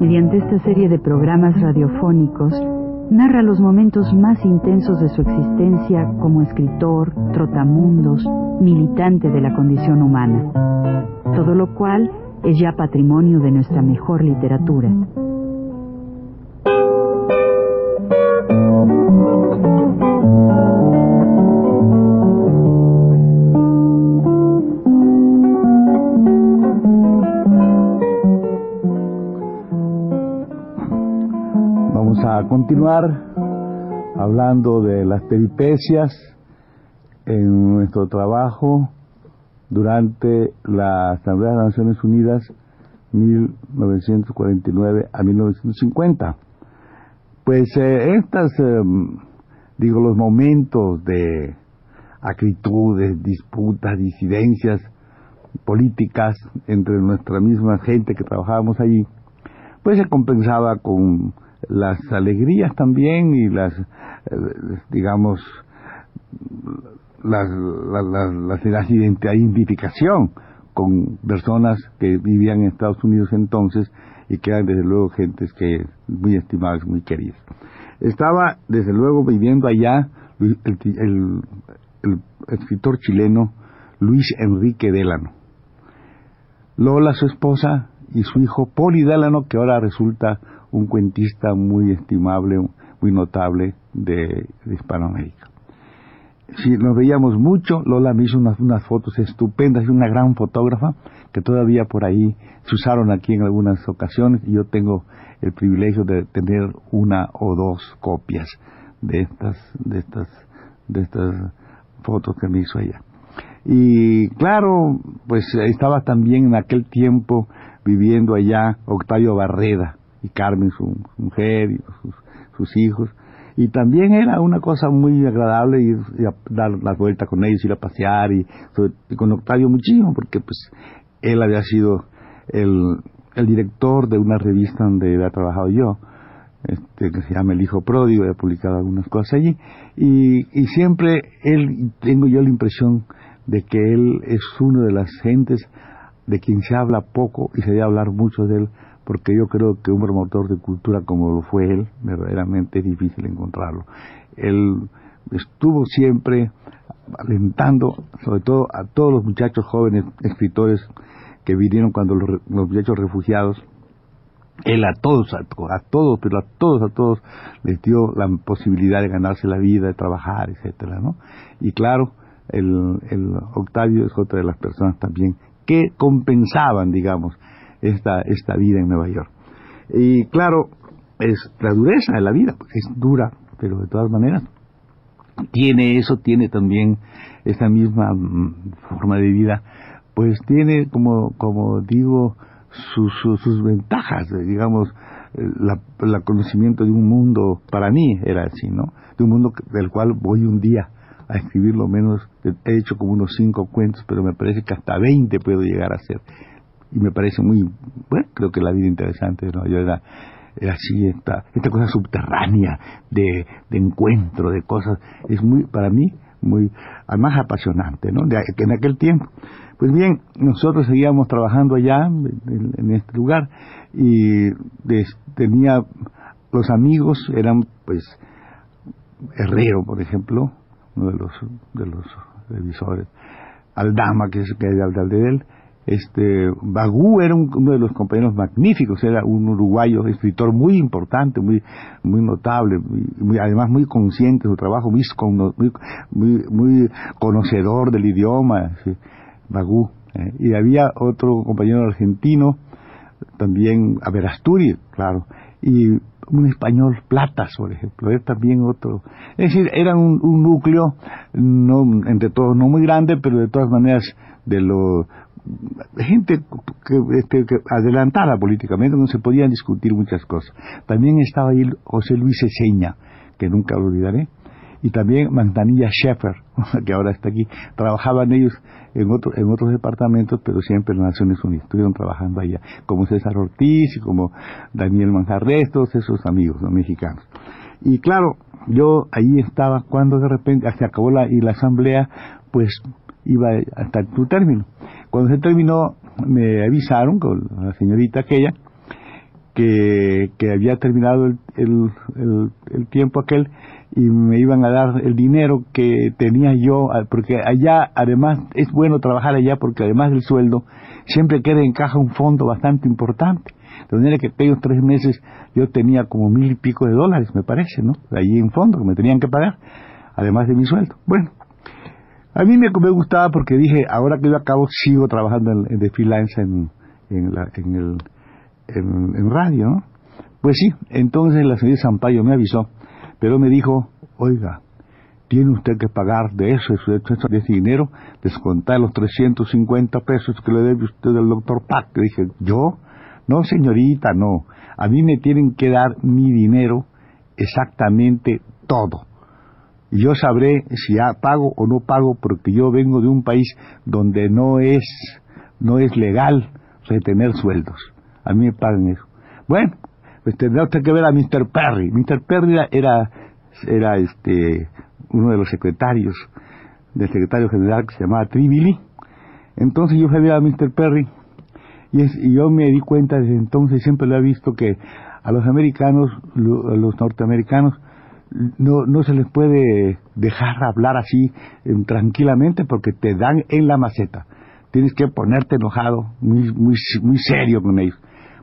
Mediante esta serie de programas radiofónicos, narra los momentos más intensos de su existencia como escritor, trotamundos, militante de la condición humana. Todo lo cual es ya patrimonio de nuestra mejor literatura. A continuar hablando de las peripecias en nuestro trabajo durante la Asamblea de las Naciones Unidas 1949 a 1950. Pues eh, estas, em, digo, los momentos de acritudes, disputas, disidencias políticas entre nuestra misma gente que trabajábamos allí, pues se compensaba con las alegrías también y las, eh, digamos, las, las, las, identificación con personas que vivían en Estados Unidos entonces y que eran desde luego gentes que muy estimadas, muy queridas. Estaba desde luego viviendo allá el, el escritor chileno Luis Enrique Delano. Lola, su esposa, y su hijo Poli Delano, que ahora resulta un cuentista muy estimable, muy notable de, Hispanoamérica si nos veíamos mucho, Lola me hizo unas, unas fotos estupendas, es una gran fotógrafa que todavía por ahí se usaron aquí en algunas ocasiones y yo tengo el privilegio de tener una o dos copias de estas, de estas, de estas fotos que me hizo ella. Y claro, pues estaba también en aquel tiempo viviendo allá Octavio Barreda y Carmen, su, mujer y sus hijos. Y también era una cosa muy agradable ir, a dar la vuelta con ellos, ir a pasear y, con Octavio muchísimo, porque pues él había sido el, director de una revista donde había trabajado yo, este, que se llama El Hijo Pródigo, había publicado algunas cosas allí, y, y siempre él, tengo yo la impresión de que él es uno de las gentes de quien se habla poco y se debe hablar mucho de él, porque yo creo que un promotor de cultura como lo fue él, verdaderamente es difícil encontrarlo. Él estuvo siempre alentando, sobre todo a todos los muchachos jóvenes escritores que vinieron cuando los, muchachos refugiados, él a todos, a, todos, pero a todos, a todos les dio la posibilidad de ganarse la vida, de trabajar, etcétera, ¿no? Y claro, el Octavio es otra de las personas también que compensaban, digamos, esta, esta vida en Nueva York. Y claro, es la dureza de la vida, es dura, pero de todas maneras tiene eso, tiene también esa misma mm, forma de vida, pues tiene como, como digo, sus, sus, ventajas, digamos, el conocimiento de un mundo, para mí era así, ¿no? De un mundo del cual voy un día a escribir lo menos, he hecho como unos cinco cuentos, pero me parece que hasta veinte puedo llegar a hacer y me parece muy, bueno, creo que la vida interesante ¿no? Yo era, era así, esta, esta cosa subterránea de, de encuentro, de cosas, es muy, para mí, muy, más apasionante, ¿no? De, en aquel tiempo. Pues bien, nosotros seguíamos trabajando allá, en, este lugar, y tenía, los amigos eran, pues, Herrero, por ejemplo, uno de los, de los revisores, Aldama, que es que es de él, este Bagú era uno de los compañeros magníficos, era un uruguayo escritor muy importante, muy muy notable, muy, además muy consciente de su trabajo, muy, muy, muy conocedor del idioma, Bagú. Eh. Y había otro compañero argentino, también Averasturi, claro, y un español Platas, por ejemplo, era también otro. Es decir, era un, un núcleo, no entre todos no muy grande, pero de todas maneras de lo gente que, este, que adelantara políticamente, donde se podían discutir muchas cosas. También estaba ahí José Luis Eseña, que nunca lo olvidaré, y también Mantanilla Sheffer, que ahora está aquí. Trabajaban ellos en, otro, en otros departamentos, pero siempre en las Naciones Unidas. Estuvieron trabajando allá, como César Ortiz y como Daniel Manjarres, todos esos amigos mexicanos. Y claro, yo ahí estaba cuando de repente se acabó la, y la asamblea, pues iba hasta tu término. Cuando se terminó, me avisaron con la señorita aquella que, que había terminado el, el, tiempo aquel y me iban a dar el dinero que tenía yo, porque allá además es bueno trabajar allá porque además del sueldo siempre queda en caja un fondo bastante importante. De manera que aquellos tres meses yo tenía como mil y pico de dólares, me parece, ¿no? Allí en fondo que me tenían que pagar, además de mi sueldo. Bueno, a mí me, me gustaba porque dije, ahora que yo acabo, sigo trabajando en, de freelance en, en, la, en, el, en, radio, ¿no? Pues sí, entonces la señora Sampaio me avisó, pero me dijo, oiga, tiene usted que pagar de eso, de ese dinero, descontar los 350 pesos que le debe usted al doctor Pac. Le dije, ¿yo? No, señorita, no. A mí me tienen que dar mi dinero exactamente todo. Y yo sabré si pago o no pago porque yo vengo de un país donde no es, no es legal retener sueldos. A mí me pagan eso. Bueno, pues tendrá usted que ver a Mr. Perry. Mr. Perry era, era este, uno de los secretarios del secretario general que se llamaba Trivili. Entonces yo fui a ver a Mr. Perry y, yo me di cuenta desde entonces, siempre lo he visto, que a los americanos, a los norteamericanos, no, no se les puede dejar hablar así eh, tranquilamente porque te dan en la maceta. Tienes que ponerte enojado, muy, muy, muy serio con ellos.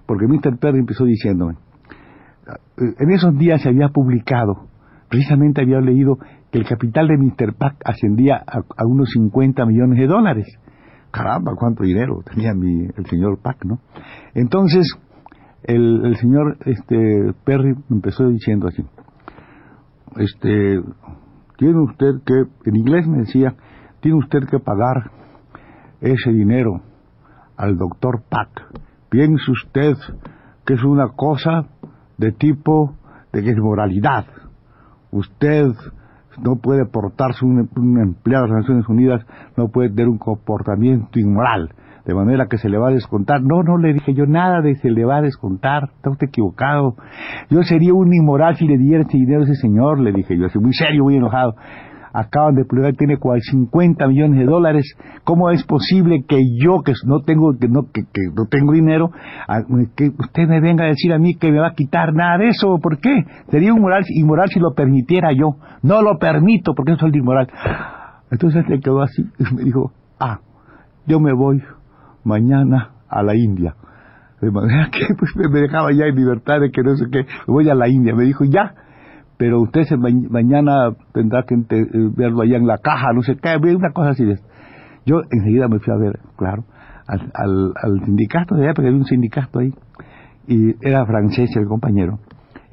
Porque Mr. Perry empezó diciéndome, eh, en esos días se había publicado, precisamente había leído que el capital de Mr. Pack ascendía a, unos 50 millones de dólares caramba, cuánto dinero tenía mi, el señor Pac, ¿no? Entonces, el, señor este, Perry empezó diciendo así, este, tiene usted que, en inglés me decía, tiene usted que pagar ese dinero al doctor Pac. Piense usted que es una cosa de tipo de que es moralidad. Usted no puede portarse un, empleado de las Naciones Unidas, no puede tener un comportamiento inmoral, de manera que se le va a descontar. No, no le dije yo nada de se le va a descontar, está usted equivocado. Yo sería un inmoral si le diera ese dinero a ese señor, le dije yo, así muy serio, muy enojado acaban de publicar tiene 50 millones de dólares. ¿Cómo es posible que yo, que no tengo, que no, que, no tengo dinero, que usted me venga a decir a mí que me va a quitar nada de eso? ¿Por qué? Sería inmoral, inmoral si lo permitiera yo. No lo permito porque eso es inmoral. Entonces le quedó así y me dijo, ah, yo me voy mañana a la India. De manera que pues, me dejaba ya en libertad de que no sé qué, voy a la India. Me dijo, ya, pero usted se, mañana tendrá que eh, verlo allá en la caja, no sé qué, una cosa así. De yo enseguida me fui a ver, claro, al, al, al sindicato de allá, porque había un sindicato ahí, y era francés el compañero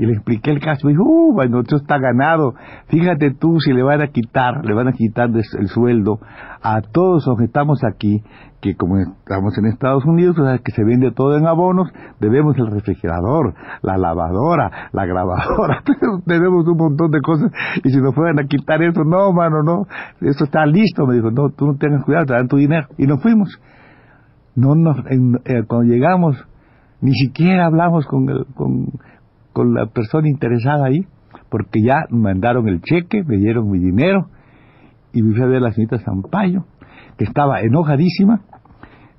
y le expliqué el caso. Me dijo, uh, bueno, esto está ganado. Fíjate tú si le van a quitar, le van a quitar el sueldo a todos los que estamos aquí, que como estamos en Estados Unidos, o sea, que se vende todo en abonos, debemos el refrigerador, la lavadora, la grabadora, debemos un montón de cosas. Y si nos fueran a quitar eso, no, mano, no, eso está listo. Me dijo, no, tú no tengas cuidado, te dan tu dinero. Y nos fuimos. No nos, eh, cuando llegamos, ni siquiera hablamos con, el, con la persona interesada ahí, porque ya mandaron el cheque, me dieron mi dinero, y me fui a ver a la señorita Zampayo, que estaba enojadísima,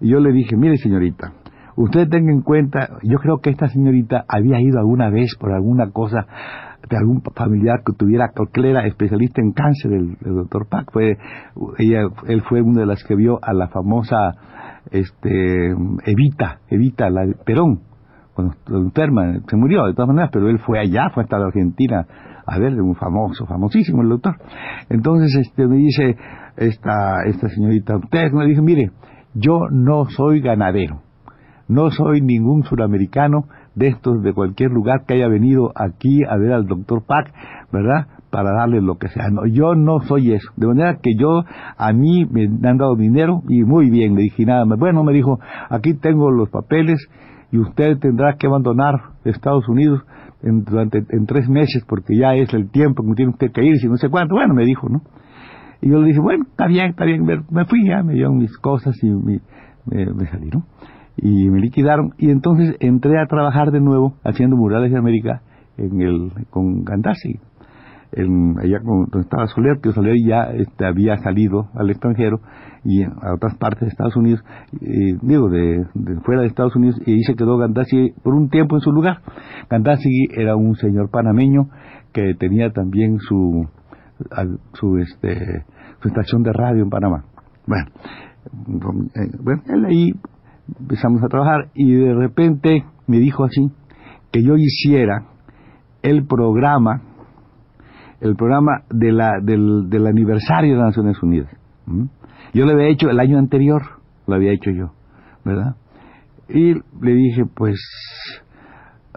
y yo le dije, mire señorita, usted tenga en cuenta, yo creo que esta señorita había ido alguna vez por alguna cosa de algún familiar que tuviera, porque él era especialista en cáncer, el, doctor Pac, fue, ella, él fue una de las que vio a la famosa este Evita, Evita, la Perón, cuando enferma, se murió de todas maneras, pero él fue allá, fue hasta la Argentina a ver, un famoso, famosísimo el doctor. Entonces este me dice esta, esta señorita, usted me dice, mire, yo no soy ganadero, no soy ningún suramericano de estos de cualquier lugar que haya venido aquí a ver al doctor Pac, ¿verdad? Para darle lo que sea. No, yo no soy eso. De manera que yo, a mí me han dado dinero y muy bien, le dije nada. Bueno, me dijo, aquí tengo los papeles y usted tendrá que abandonar Estados Unidos durante en tres meses porque ya es el tiempo que tiene usted que ir, si no sé cuánto. Bueno, me dijo, ¿no? Y yo le dije, bueno, está bien, está bien. Me fui ya, me dieron mis cosas y me, me, salí, ¿no? Y me liquidaron. Y entonces entré a trabajar de nuevo haciendo murales de América en el, con Gandassi. Allá donde estaba Soler, que Soler ya este, había salido al extranjero y a otras partes de Estados Unidos, digo, de, fuera de Estados Unidos, y ahí se quedó Gandassi por un tiempo en su lugar. Gandassi era un señor panameño que tenía también su, su, este, su estación de radio en Panamá. Bueno, eh, bueno, él ahí empezamos a trabajar y de repente me dijo así, que yo hiciera el programa el programa de la, del, del, aniversario de las Naciones Unidas. Yo lo había hecho el año anterior, lo había hecho yo, ¿verdad? Y le dije, pues,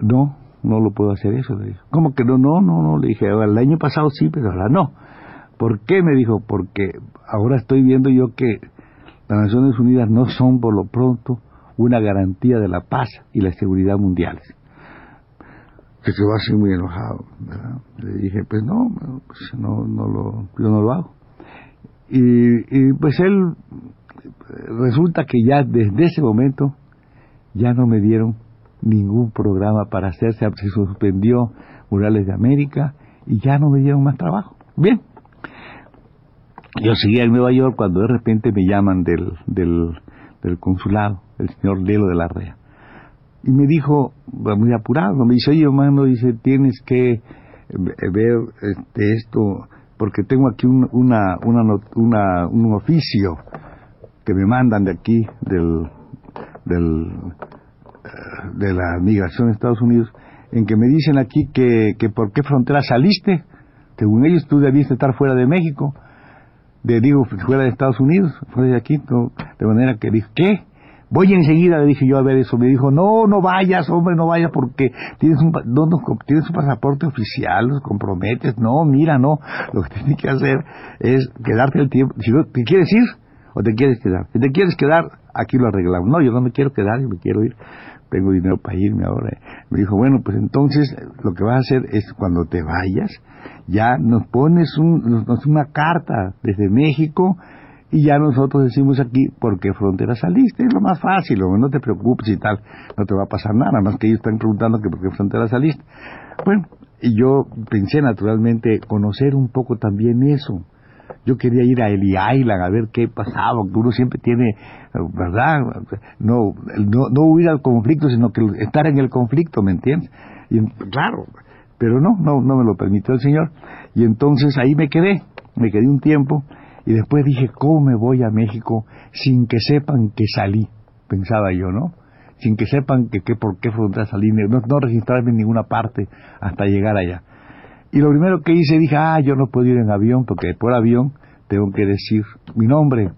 no, no lo puedo hacer eso. Le dije, ¿cómo que no? No, no, no. Le dije, el año pasado sí, pero ahora no. ¿Por qué? Me dijo, porque ahora estoy viendo yo que las Naciones Unidas no son por lo pronto una garantía de la paz y la seguridad mundiales se quedó así muy enojado. ¿verdad? Le dije, pues no, pues no, no lo, yo no lo hago. Y, y pues él, resulta que ya desde ese momento ya no me dieron ningún programa para hacerse, se suspendió Murales de América y ya no me dieron más trabajo. Bien. Yo seguía en Nueva York cuando de repente me llaman del, del, del consulado, el señor Lelo de la Rea y me dijo, muy apurado, me dice, oye hermano, dice, tienes que eh, ver este, esto, porque tengo aquí un, una, una, un oficio que me mandan de aquí, del, del, eh, de la migración de Estados Unidos, en que me dicen aquí que, que por qué frontera saliste, según ellos tú debiste estar fuera de México, de digo, fuera de Estados Unidos, fuera de aquí, de manera que dije, ¿qué? Voy enseguida, le dije yo a ver eso. Me dijo, no, no vayas, hombre, no vayas porque tienes un, no, tienes un pasaporte oficial, los comprometes. No, mira, no. Lo que tienes que hacer es quedarte el tiempo. Si ¿Te quieres ir o te quieres quedar? Si te quieres quedar, aquí lo arreglamos. No, yo no me quiero quedar, yo me quiero ir. Tengo dinero para irme ahora. Me dijo, bueno, pues entonces lo que vas a hacer es cuando te vayas, ya nos pones un, nos, una carta desde México y ya nosotros decimos aquí, ¿por qué frontera saliste? Es lo más fácil, no te preocupes y tal, no te va a pasar nada, más que ellos están preguntando que por qué frontera saliste. Bueno, y yo pensé naturalmente conocer un poco también eso. Yo quería ir a Eli Island a ver qué pasaba, que uno siempre tiene, ¿verdad? No, no, no huir al conflicto, sino que estar en el conflicto, ¿me entiendes? Claro, pero no, no, no me lo permitió el Señor. Y entonces ahí me quedé, me quedé un tiempo y después dije, ¿cómo me voy a México sin que sepan que salí? Pensaba yo, ¿no? Sin que sepan que, por qué frontera salí, no, no registrarme en ninguna parte hasta llegar allá. Y lo primero que hice, dije, ah, yo no puedo ir en avión, porque por avión tengo que decir mi nombre.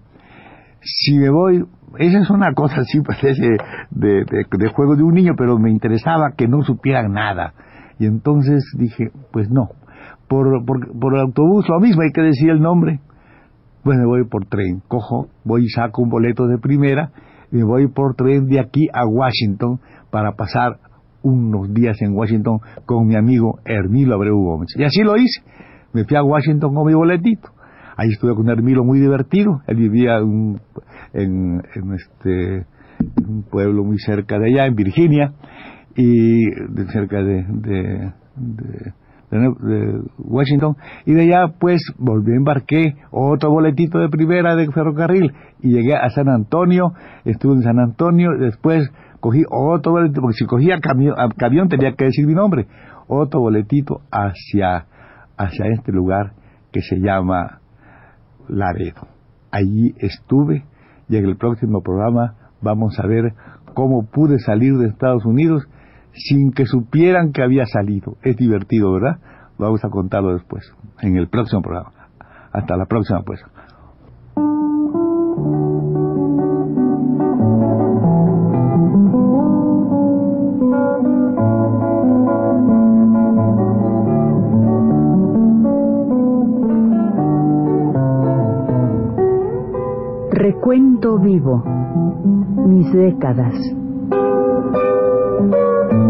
Si me voy, esa es una cosa así, pues, de, de, juego de un niño, pero me interesaba que no supieran nada. Y entonces dije, pues no, por, por, por autobús lo mismo, hay que decir el nombre pues me voy por tren, cojo, voy y saco un boleto de primera y me voy por tren de aquí a Washington para pasar unos días en Washington con mi amigo Hermilo Abreu Gómez. Y así lo hice. Me fui a Washington con mi boletito. Ahí estuve con Hermilo muy divertido. Él vivía en, este, un pueblo muy cerca de allá, en Virginia, y cerca de de Washington, y de allá pues volví, embarqué otro boletito de primera de ferrocarril y llegué a San Antonio, estuve en San Antonio, después cogí otro boletito, porque si cogía camión, camión tenía que decir mi nombre, otro boletito hacia, hacia este lugar que se llama Laredo. Allí estuve y en el próximo programa vamos a ver cómo pude salir de Estados Unidos sin que supieran que había salido. Es divertido, ¿verdad? Vamos a contarlo después, en el próximo programa. Hasta la próxima, pues. Recuento vivo, mis décadas.